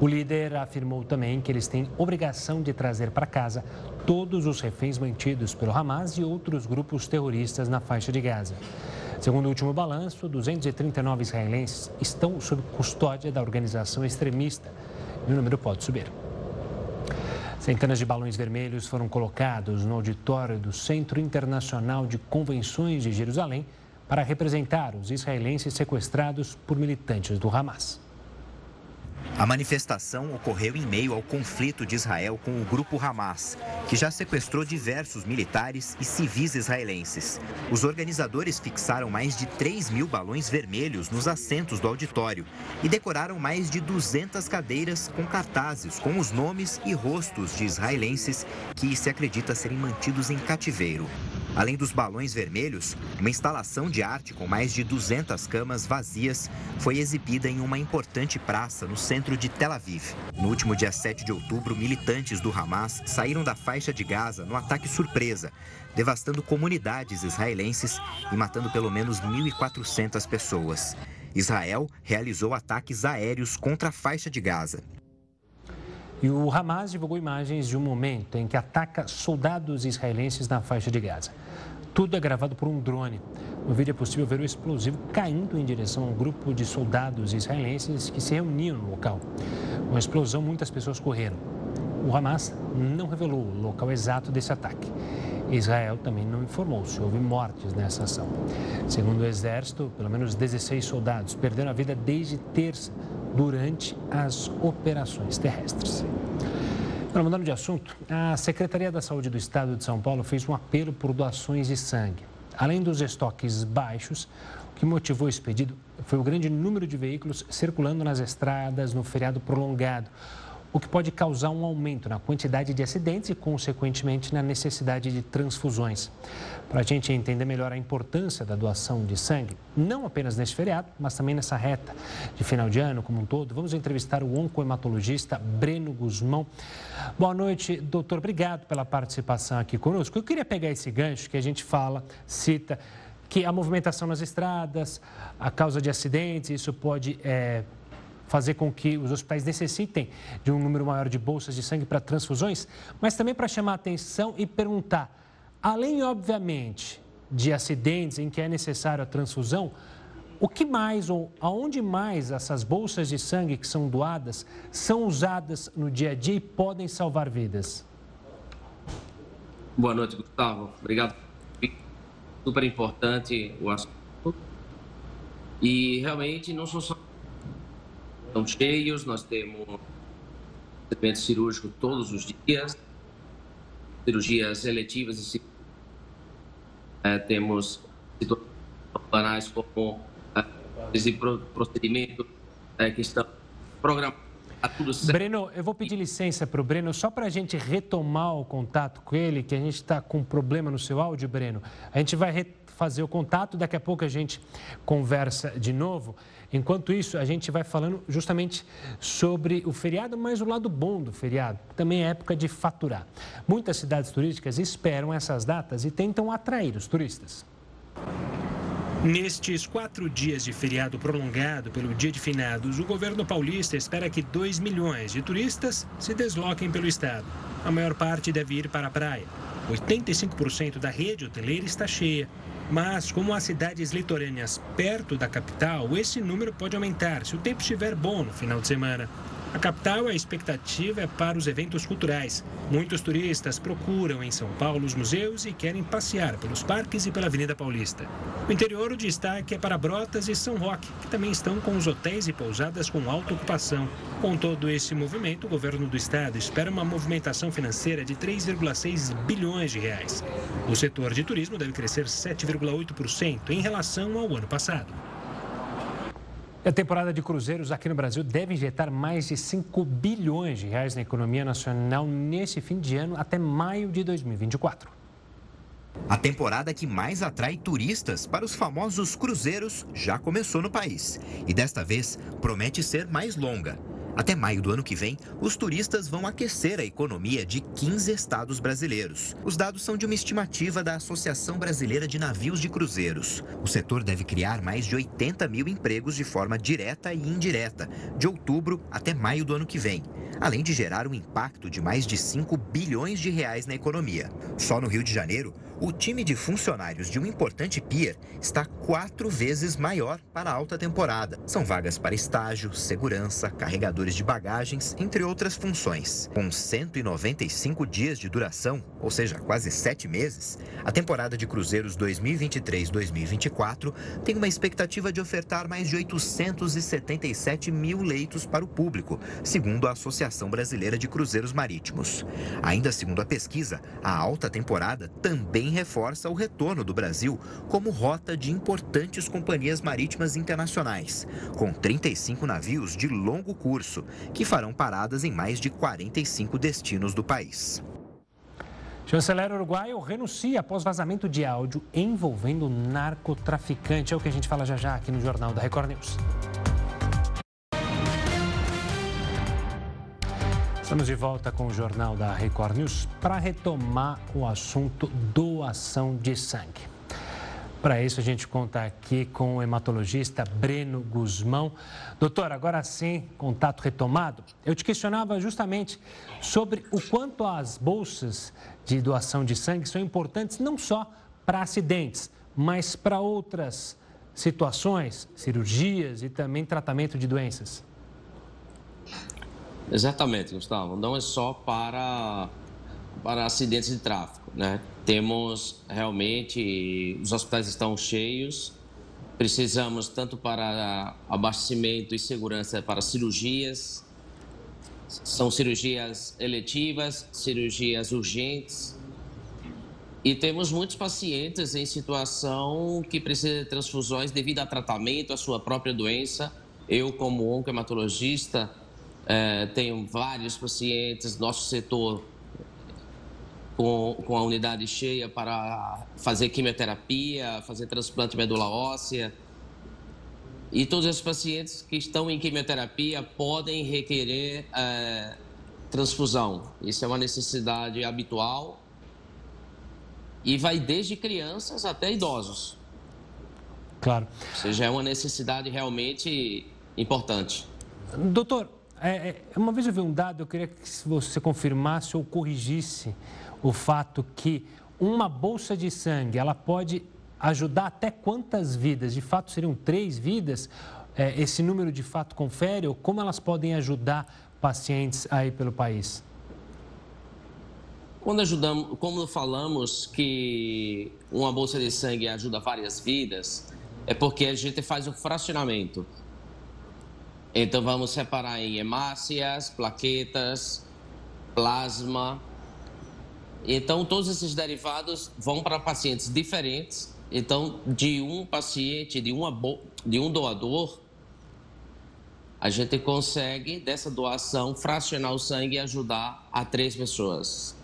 O líder afirmou também que eles têm obrigação de trazer para casa todos os reféns mantidos pelo Hamas e outros grupos terroristas na faixa de Gaza. Segundo o último balanço, 239 israelenses estão sob custódia da organização extremista e o número pode subir. Centenas de balões vermelhos foram colocados no auditório do Centro Internacional de Convenções de Jerusalém para representar os israelenses sequestrados por militantes do Hamas. A manifestação ocorreu em meio ao conflito de Israel com o grupo Hamas, que já sequestrou diversos militares e civis israelenses. Os organizadores fixaram mais de 3 mil balões vermelhos nos assentos do auditório e decoraram mais de 200 cadeiras com cartazes com os nomes e rostos de israelenses que se acredita serem mantidos em cativeiro. Além dos balões vermelhos, uma instalação de arte com mais de 200 camas vazias foi exibida em uma importante praça no centro de Tel Aviv. No último dia 7 de outubro, militantes do Hamas saíram da faixa de Gaza no ataque surpresa, devastando comunidades israelenses e matando pelo menos 1.400 pessoas. Israel realizou ataques aéreos contra a faixa de Gaza. E o Hamas divulgou imagens de um momento em que ataca soldados israelenses na faixa de Gaza. Tudo é gravado por um drone. No vídeo é possível ver o explosivo caindo em direção a um grupo de soldados israelenses que se reuniam no local. Com a explosão, muitas pessoas correram. O Hamas não revelou o local exato desse ataque. Israel também não informou se houve mortes nessa ação. Segundo o Exército, pelo menos 16 soldados perderam a vida desde terça durante as operações terrestres. Para mudando de assunto, a Secretaria da Saúde do Estado de São Paulo fez um apelo por doações de sangue. Além dos estoques baixos, o que motivou esse pedido foi o grande número de veículos circulando nas estradas no feriado prolongado o que pode causar um aumento na quantidade de acidentes e, consequentemente, na necessidade de transfusões. Para a gente entender melhor a importância da doação de sangue, não apenas nesse feriado, mas também nessa reta de final de ano como um todo, vamos entrevistar o oncohematologista Breno Guzmão. Boa noite, doutor. Obrigado pela participação aqui conosco. Eu queria pegar esse gancho que a gente fala, cita que a movimentação nas estradas, a causa de acidentes, isso pode é, fazer com que os hospitais necessitem de um número maior de bolsas de sangue para transfusões, mas também para chamar a atenção e perguntar, além, obviamente, de acidentes em que é necessário a transfusão, o que mais ou aonde mais essas bolsas de sangue que são doadas são usadas no dia a dia e podem salvar vidas? Boa noite, Gustavo. Obrigado. Super importante o assunto. E realmente não são só estão cheios, nós temos atendimento cirúrgico todos os dias, cirurgias eletivas e é, temos situações como esse procedimento é, que estão programados. Breno, eu vou pedir licença para o Breno, só para a gente retomar o contato com ele, que a gente está com um problema no seu áudio, Breno. A gente vai fazer o contato, daqui a pouco a gente conversa de novo. Enquanto isso, a gente vai falando justamente sobre o feriado, mas o lado bom do feriado, também é época de faturar. Muitas cidades turísticas esperam essas datas e tentam atrair os turistas. Nestes quatro dias de feriado prolongado pelo Dia de Finados, o governo paulista espera que 2 milhões de turistas se desloquem pelo estado. A maior parte deve ir para a praia. 85% da rede hoteleira está cheia. Mas, como há cidades litorâneas perto da capital, esse número pode aumentar se o tempo estiver bom no final de semana. A capital, a expectativa é para os eventos culturais. Muitos turistas procuram em São Paulo os museus e querem passear pelos parques e pela Avenida Paulista. O interior, o destaque é para Brotas e São Roque, que também estão com os hotéis e pousadas com alta ocupação. Com todo esse movimento, o governo do estado espera uma movimentação financeira de 3,6 bilhões de reais. O setor de turismo deve crescer 7,8% em relação ao ano passado. A temporada de cruzeiros aqui no Brasil deve injetar mais de 5 bilhões de reais na economia nacional nesse fim de ano até maio de 2024. A temporada que mais atrai turistas para os famosos cruzeiros já começou no país e desta vez promete ser mais longa. Até maio do ano que vem, os turistas vão aquecer a economia de 15 estados brasileiros. Os dados são de uma estimativa da Associação Brasileira de Navios de Cruzeiros. O setor deve criar mais de 80 mil empregos de forma direta e indireta, de outubro até maio do ano que vem, além de gerar um impacto de mais de 5 bilhões de reais na economia. Só no Rio de Janeiro, o time de funcionários de um importante pier está quatro vezes maior para a alta temporada. São vagas para estágio, segurança, carregadores de bagagens, entre outras funções. Com 195 dias de duração, ou seja, quase sete meses, a temporada de cruzeiros 2023-2024 tem uma expectativa de ofertar mais de 877 mil leitos para o público, segundo a Associação Brasileira de Cruzeiros Marítimos. Ainda segundo a pesquisa, a alta temporada também reforça o retorno do Brasil como rota de importantes companhias marítimas internacionais, com 35 navios de longo curso, que farão paradas em mais de 45 destinos do país. Chanceler uruguaio renuncia após vazamento de áudio envolvendo narcotraficante. É o que a gente fala já já aqui no Jornal da Record News. Estamos de volta com o Jornal da Record News para retomar o assunto doação de sangue. Para isso, a gente conta aqui com o hematologista Breno Guzmão. Doutor, agora sim, contato retomado. Eu te questionava justamente sobre o quanto as bolsas de doação de sangue são importantes não só para acidentes, mas para outras situações, cirurgias e também tratamento de doenças. Exatamente, Gustavo. Não é só para, para acidentes de tráfego, né? Temos realmente, os hospitais estão cheios, precisamos tanto para abastecimento e segurança para cirurgias, são cirurgias eletivas, cirurgias urgentes, e temos muitos pacientes em situação que precisam de transfusões devido a tratamento, a sua própria doença. Eu, como oncohematologista, é, tenho vários pacientes, nosso setor com, com a unidade cheia para fazer quimioterapia, fazer transplante de medula óssea. E todos esses pacientes que estão em quimioterapia podem requerer é, transfusão. Isso é uma necessidade habitual e vai desde crianças até idosos. Claro. Ou seja, é uma necessidade realmente importante. Doutor, é, é, uma vez eu vi um dado, eu queria que você confirmasse ou corrigisse o fato que uma bolsa de sangue, ela pode ajudar até quantas vidas? De fato, seriam três vidas? É, esse número de fato confere? Ou como elas podem ajudar pacientes aí pelo país? Quando ajudamos, como falamos que uma bolsa de sangue ajuda várias vidas, é porque a gente faz o fracionamento. Então vamos separar em hemácias, plaquetas, plasma. Então todos esses derivados vão para pacientes diferentes. Então de um paciente, de, uma, de um doador, a gente consegue dessa doação fracionar o sangue e ajudar a três pessoas.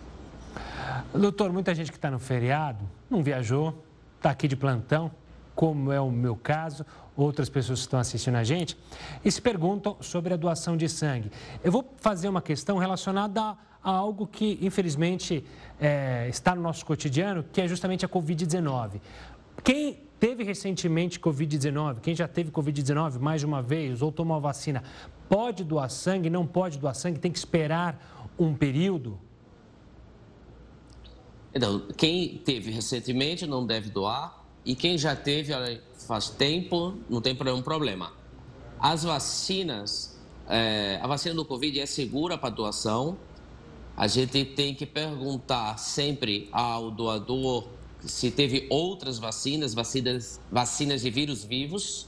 Doutor, muita gente que está no feriado não viajou, está aqui de plantão, como é o meu caso, outras pessoas que estão assistindo a gente, e se perguntam sobre a doação de sangue. Eu vou fazer uma questão relacionada a, a algo que, infelizmente, é, está no nosso cotidiano, que é justamente a Covid-19. Quem teve recentemente Covid-19, quem já teve Covid-19 mais de uma vez ou tomou a vacina, pode doar sangue, não pode doar sangue, tem que esperar um período? Então, quem teve recentemente não deve doar, e quem já teve faz tempo, não tem nenhum problema. As vacinas, é, a vacina do Covid é segura para doação. A gente tem que perguntar sempre ao doador se teve outras vacinas, vacinas, vacinas de vírus vivos.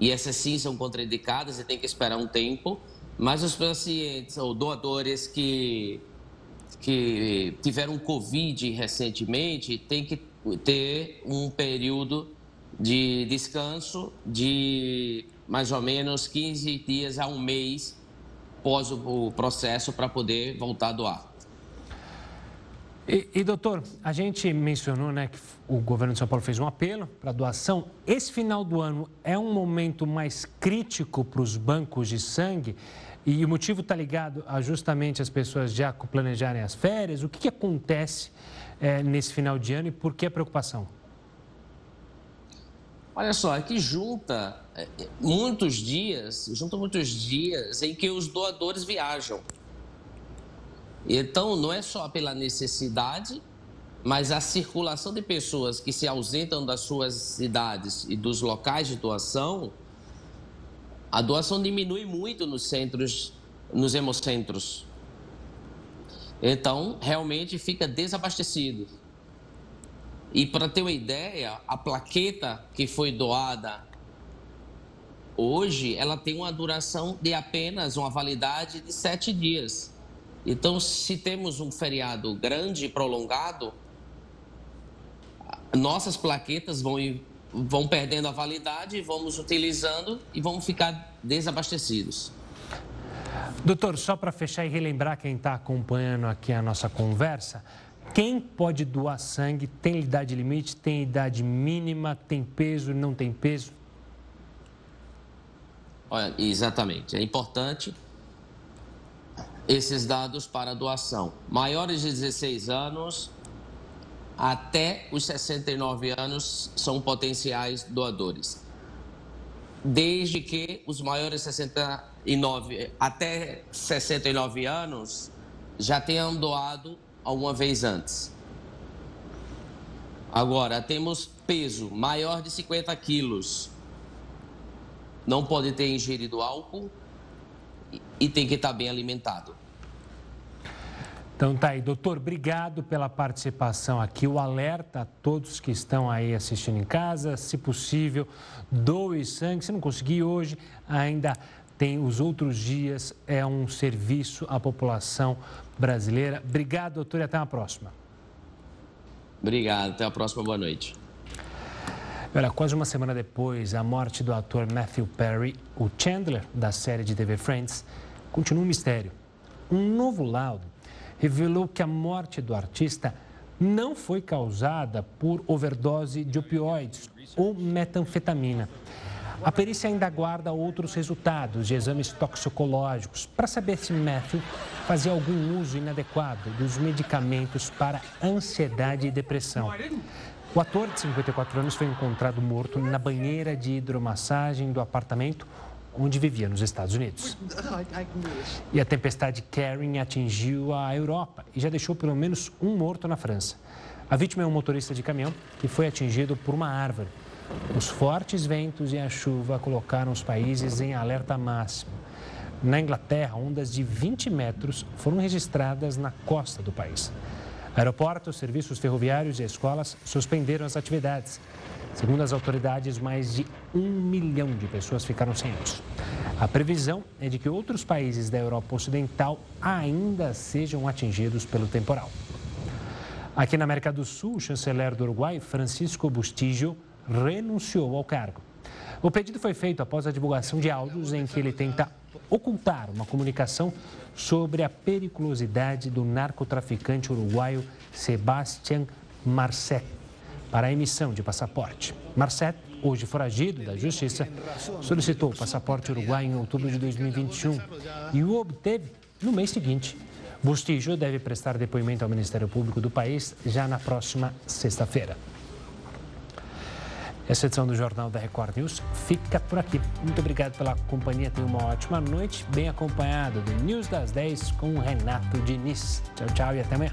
E essas sim são contraindicadas e tem que esperar um tempo. Mas os pacientes ou doadores que, que tiveram Covid recentemente têm que ter um período de descanso de mais ou menos 15 dias a um mês pós o processo para poder voltar a doar. E, e, doutor, a gente mencionou né, que o governo de São Paulo fez um apelo para doação. Esse final do ano é um momento mais crítico para os bancos de sangue e o motivo está ligado a justamente as pessoas já planejarem as férias. O que, que acontece é, nesse final de ano e por que a preocupação? Olha só, é que junta é, muitos dias, junta muitos dias em que os doadores viajam. Então, não é só pela necessidade, mas a circulação de pessoas que se ausentam das suas cidades e dos locais de doação, a doação diminui muito nos centros, nos hemocentros. Então, realmente fica desabastecido. E para ter uma ideia, a plaqueta que foi doada hoje, ela tem uma duração de apenas uma validade de sete dias. Então, se temos um feriado grande e prolongado, nossas plaquetas vão, vão perdendo a validade, vamos utilizando e vamos ficar desabastecidos. Doutor, só para fechar e relembrar quem está acompanhando aqui a nossa conversa, quem pode doar sangue tem idade limite, tem idade mínima, tem peso, não tem peso? Olha, exatamente. É importante esses dados para doação. Maiores de 16 anos até os 69 anos são potenciais doadores. Desde que os maiores de 69 até 69 anos já tenham doado alguma vez antes. Agora, temos peso maior de 50 quilos. Não pode ter ingerido álcool e tem que estar bem alimentado. Então tá aí, doutor, obrigado pela participação aqui. O alerta a todos que estão aí assistindo em casa, se possível, doe sangue. Se não conseguir hoje, ainda tem os outros dias, é um serviço à população brasileira. Obrigado, doutor, e até a próxima. Obrigado, até a próxima, boa noite. Olha, quase uma semana depois da morte do ator Matthew Perry, o Chandler da série de TV Friends, continua um mistério. Um novo laudo revelou que a morte do artista não foi causada por overdose de opioides ou metanfetamina. A perícia ainda aguarda outros resultados de exames toxicológicos para saber se Matthew fazia algum uso inadequado dos medicamentos para ansiedade e depressão. O ator de 54 anos foi encontrado morto na banheira de hidromassagem do apartamento onde vivia nos Estados Unidos. E a tempestade Karen atingiu a Europa e já deixou pelo menos um morto na França. A vítima é um motorista de caminhão que foi atingido por uma árvore. Os fortes ventos e a chuva colocaram os países em alerta máximo. Na Inglaterra, ondas de 20 metros foram registradas na costa do país. Aeroportos, serviços ferroviários e escolas suspenderam as atividades. Segundo as autoridades, mais de um milhão de pessoas ficaram sem luz. A previsão é de que outros países da Europa Ocidental ainda sejam atingidos pelo temporal. Aqui na América do Sul, o chanceler do Uruguai, Francisco Bustillo, renunciou ao cargo. O pedido foi feito após a divulgação de áudios em que ele tenta ocultar uma comunicação sobre a periculosidade do narcotraficante uruguaio Sebastián Marcet para a emissão de passaporte. Marcet, hoje foragido da Justiça, solicitou o passaporte uruguaio em outubro de 2021 e o obteve no mês seguinte. Bustillo deve prestar depoimento ao Ministério Público do país já na próxima sexta-feira. Essa edição do Jornal da Record News fica por aqui. Muito obrigado pela companhia. Tenha uma ótima noite, bem acompanhado do News das 10 com Renato Diniz. Tchau, tchau e até amanhã.